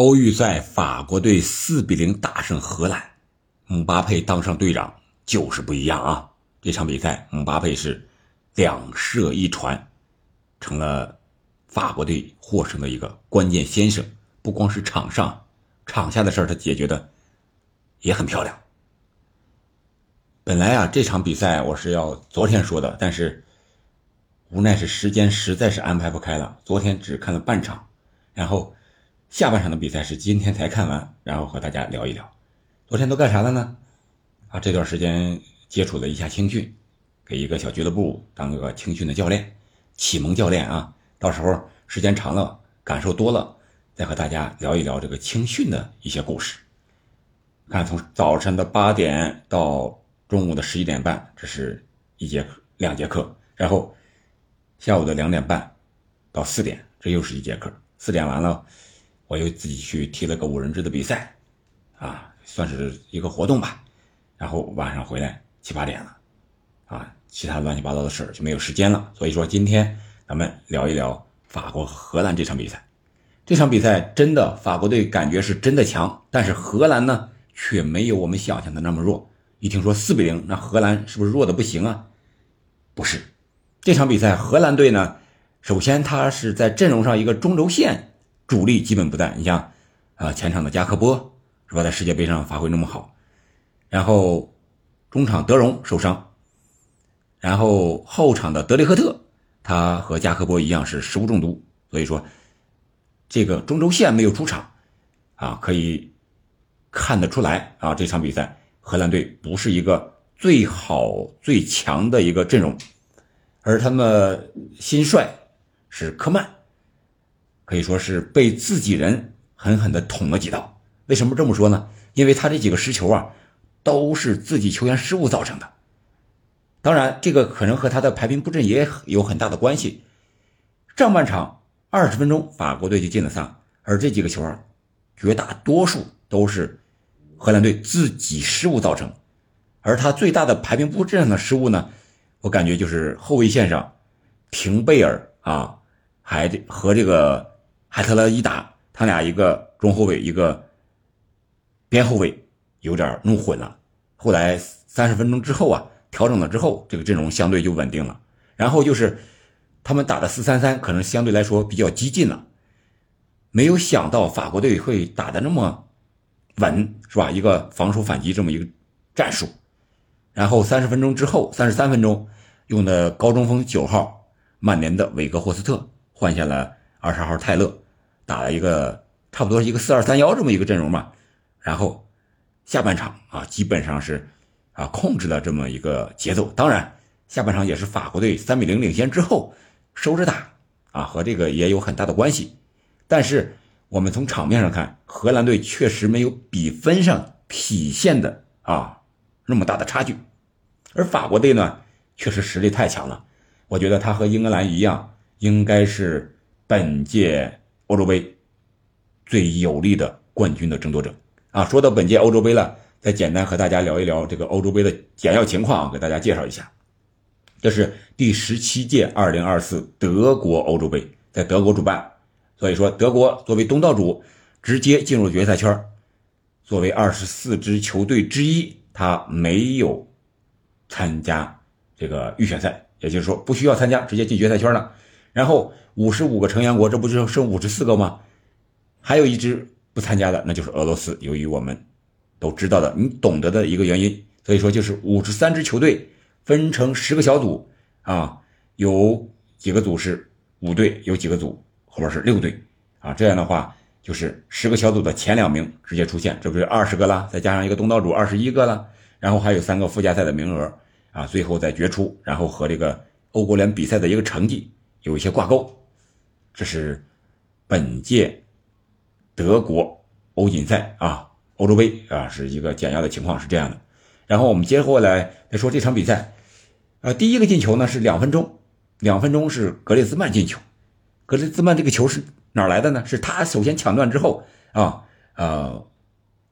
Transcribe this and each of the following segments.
欧预赛，法国队四比零大胜荷兰，姆巴佩当上队长就是不一样啊！这场比赛，姆巴佩是两射一传，成了法国队获胜的一个关键先生。不光是场上，场下的事儿他解决的也很漂亮。本来啊，这场比赛我是要昨天说的，但是无奈是时间实在是安排不开了，昨天只看了半场，然后。下半场的比赛是今天才看完，然后和大家聊一聊，昨天都干啥了呢？啊，这段时间接触了一下青训，给一个小俱乐部当个青训的教练，启蒙教练啊。到时候时间长了，感受多了，再和大家聊一聊这个青训的一些故事。看，从早晨的八点到中午的十一点半，这是一节课，两节课，然后下午的两点半到四点，这又是一节课，四点完了。我又自己去踢了个五人制的比赛，啊，算是一个活动吧。然后晚上回来七八点了，啊，其他乱七八糟的事儿就没有时间了。所以说今天咱们聊一聊法国荷兰这场比赛。这场比赛真的法国队感觉是真的强，但是荷兰呢却没有我们想象的那么弱。一听说四比零，那荷兰是不是弱的不行啊？不是，这场比赛荷兰队呢，首先他是在阵容上一个中轴线。主力基本不在，你像，啊前场的加克波是吧，在世界杯上发挥那么好，然后中场德容受伤，然后后场的德雷赫特，他和加克波一样是食物中毒，所以说这个中轴线没有出场，啊可以看得出来啊这场比赛荷兰队不是一个最好最强的一个阵容，而他们新帅是科曼。可以说是被自己人狠狠地捅了几刀。为什么这么说呢？因为他这几个失球啊，都是自己球员失误造成的。当然，这个可能和他的排兵布阵也有很大的关系。上半场二十分钟，法国队就进了仨，而这几个球啊，绝大多数都是荷兰队自己失误造成。而他最大的排兵布阵上的失误呢，我感觉就是后卫线上，廷贝尔啊，还和这个。海特勒一打，他俩一个中后卫，一个边后卫，有点弄混了。后来三十分钟之后啊，调整了之后，这个阵容相对就稳定了。然后就是他们打的四三三，可能相对来说比较激进了。没有想到法国队会打的那么稳，是吧？一个防守反击这么一个战术。然后三十分钟之后，三十三分钟用的高中锋九号曼联的韦格霍斯特换下了。二十号泰勒打了一个差不多一个四二三幺这么一个阵容嘛，然后下半场啊基本上是啊控制了这么一个节奏。当然下半场也是法国队三比零领先之后收着打啊，和这个也有很大的关系。但是我们从场面上看，荷兰队确实没有比分上体现的啊那么大的差距，而法国队呢确实实力太强了。我觉得他和英格兰一样，应该是。本届欧洲杯最有力的冠军的争夺者啊！说到本届欧洲杯了，再简单和大家聊一聊这个欧洲杯的简要情况啊，给大家介绍一下。这是第十七届二零二四德国欧洲杯，在德国主办，所以说德国作为东道主，直接进入决赛圈。作为二十四支球队之一，他没有参加这个预选赛，也就是说不需要参加，直接进决赛圈了。然后五十五个成员国，这不就剩五十四个吗？还有一支不参加的，那就是俄罗斯。由于我们都知道的，你懂得的一个原因，所以说就是五十三支球队分成十个小组啊，有几个组是五队，有几个组后边是六队啊。这样的话，就是十个小组的前两名直接出现，这不是二十个啦？再加上一个东道主，二十一个了。然后还有三个附加赛的名额啊，最后再决出，然后和这个欧国联比赛的一个成绩。有一些挂钩，这是本届德国欧锦赛啊，欧洲杯啊，是一个简要的情况是这样的。然后我们接过来再说这场比赛，呃，第一个进球呢是两分钟，两分钟是格列兹曼进球。格列兹曼这个球是哪来的呢？是他首先抢断之后啊，呃，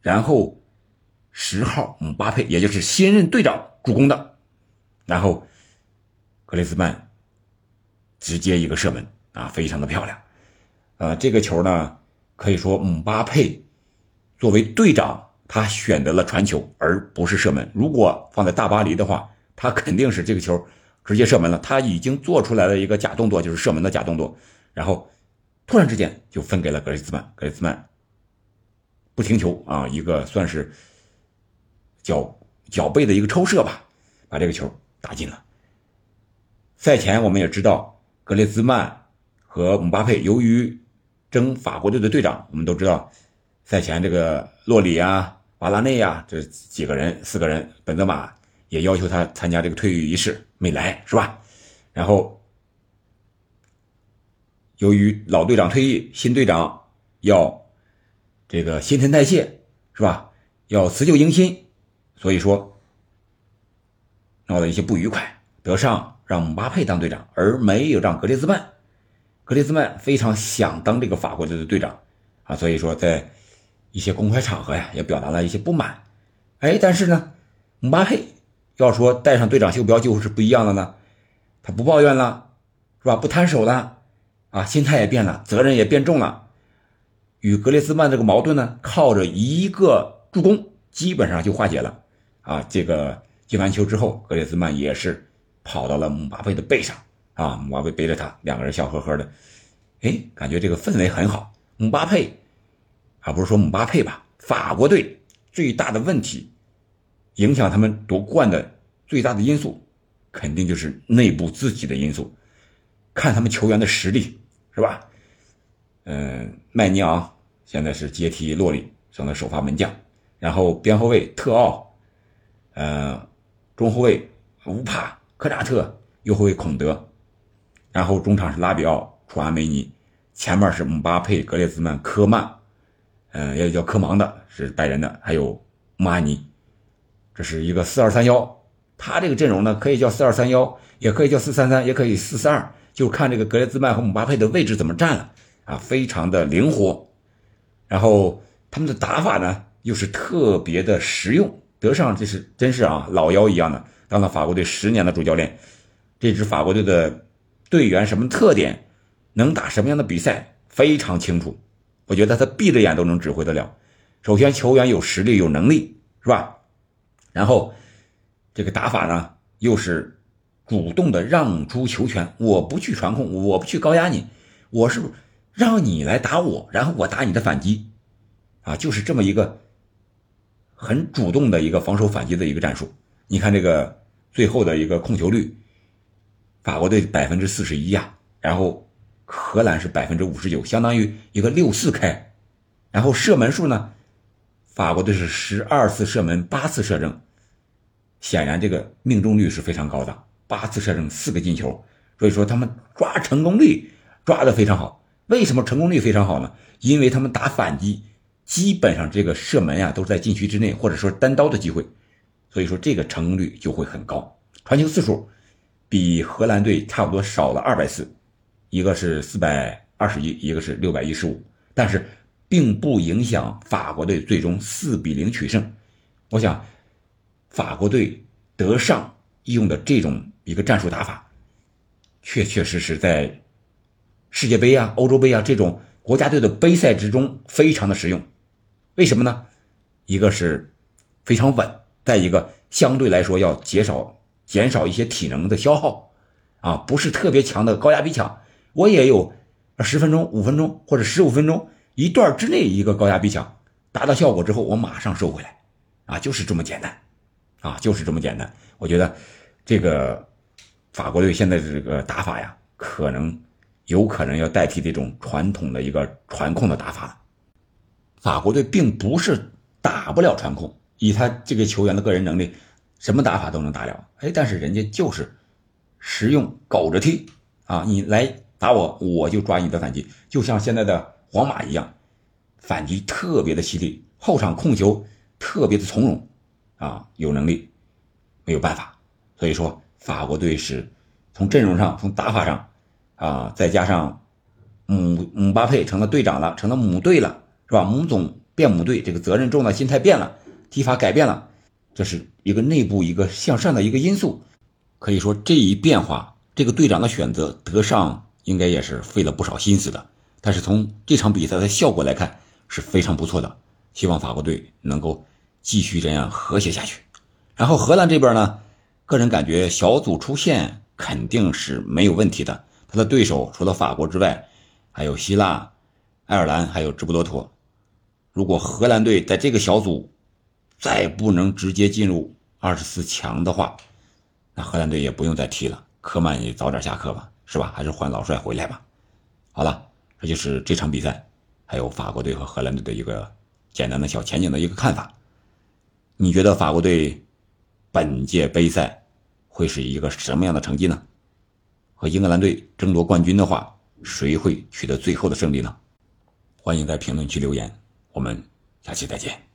然后十号姆巴佩，也就是新任队长助攻的，然后格列兹曼。直接一个射门啊，非常的漂亮，呃，这个球呢，可以说姆巴佩作为队长，他选择了传球而不是射门。如果放在大巴黎的话，他肯定是这个球直接射门了。他已经做出来了一个假动作，就是射门的假动作，然后突然之间就分给了格里兹曼。格里兹曼不停球啊，一个算是脚脚背的一个抽射吧，把这个球打进了。赛前我们也知道，格列兹曼和姆巴佩由于争法国队的队长，我们都知道，赛前这个洛里啊、瓦拉内啊这几个人四个人，本泽马也要求他参加这个退役仪式，没来是吧？然后由于老队长退役，新队长要这个新陈代谢是吧？要辞旧迎新，所以说闹了一些不愉快。德尚让姆巴佩当队长，而没有让格列兹曼。格列兹曼非常想当这个法国队的队长啊，所以说在一些公开场合呀，也表达了一些不满。哎，但是呢，姆巴佩要说带上队长袖标就是不一样的呢，他不抱怨了，是吧？不摊手了，啊，心态也变了，责任也变重了。与格列兹曼这个矛盾呢，靠着一个助攻，基本上就化解了。啊，这个进完球之后，格列兹曼也是。跑到了姆巴佩的背上啊，姆巴佩背着他，两个人笑呵呵的，哎，感觉这个氛围很好。姆巴佩，啊，不是说姆巴佩吧？法国队最大的问题，影响他们夺冠的最大的因素，肯定就是内部自己的因素。看他们球员的实力，是吧？嗯，麦尼昂现在是接替洛里成了首发门将，然后边后卫特奥，呃，中后卫乌帕。科扎特，又会孔德，然后中场是拉比奥、楚阿梅尼，前面是姆巴佩、格列兹曼、科曼，嗯，也叫科芒的，是拜仁的，还有穆阿尼，这是一个四二三幺。他这个阵容呢，可以叫四二三幺，也可以叫四三三，也可以四四二，就看这个格列兹曼和姆巴佩的位置怎么站了啊，非常的灵活。然后他们的打法呢，又是特别的实用。德尚这是真是啊，老妖一样的。当了法国队十年的主教练，这支法国队的队员什么特点，能打什么样的比赛非常清楚。我觉得他闭着眼都能指挥得了。首先，球员有实力有能力，是吧？然后，这个打法呢，又是主动的让出球权，我不去传控，我不去高压你，我是让你来打我，然后我打你的反击，啊，就是这么一个很主动的一个防守反击的一个战术。你看这个最后的一个控球率，法国队百分之四十一呀，然后荷兰是百分之五十九，相当于一个六四开。然后射门数呢，法国队是十二次射门，八次射正，显然这个命中率是非常高的，八次射正四个进球，所以说他们抓成功率抓的非常好。为什么成功率非常好呢？因为他们打反击，基本上这个射门呀都是在禁区之内，或者说单刀的机会。所以说这个成功率就会很高，传球次数比荷兰队差不多少了二百次，一个是四百二十一，一个是六百一十五，但是并不影响法国队最终四比零取胜。我想，法国队德尚用的这种一个战术打法，确确实实在世界杯啊、欧洲杯啊这种国家队的杯赛之中非常的实用。为什么呢？一个是非常稳。再一个，相对来说要减少减少一些体能的消耗，啊，不是特别强的高压逼抢，我也有十分钟、五分钟或者十五分钟一段之内一个高压逼抢达到效果之后，我马上收回来，啊，就是这么简单，啊，就是这么简单。我觉得这个法国队现在的这个打法呀，可能有可能要代替这种传统的一个传控的打法了。法国队并不是打不了传控。以他这个球员的个人能力，什么打法都能打了。哎，但是人家就是实用狗着踢啊！你来打我，我就抓你的反击，就像现在的皇马一样，反击特别的犀利，后场控球特别的从容啊，有能力，没有办法。所以说，法国队是从阵容上、从打法上啊，再加上姆姆巴佩成了队长了，成了母队了，是吧？母总变母队，这个责任重了，心态变了。踢法改变了，这是一个内部一个向上的一个因素，可以说这一变化，这个队长的选择，德尚应该也是费了不少心思的但是从这场比赛的效果来看是非常不错的。希望法国队能够继续这样和谐下去。然后荷兰这边呢，个人感觉小组出线肯定是没有问题的。他的对手除了法国之外，还有希腊、爱尔兰，还有直布罗陀。如果荷兰队在这个小组再不能直接进入二十四强的话，那荷兰队也不用再踢了。科曼也早点下课吧，是吧？还是换老帅回来吧。好了，这就是这场比赛，还有法国队和荷兰队的一个简单的小前景的一个看法。你觉得法国队本届杯赛会是一个什么样的成绩呢？和英格兰队争夺冠军的话，谁会取得最后的胜利呢？欢迎在评论区留言，我们下期再见。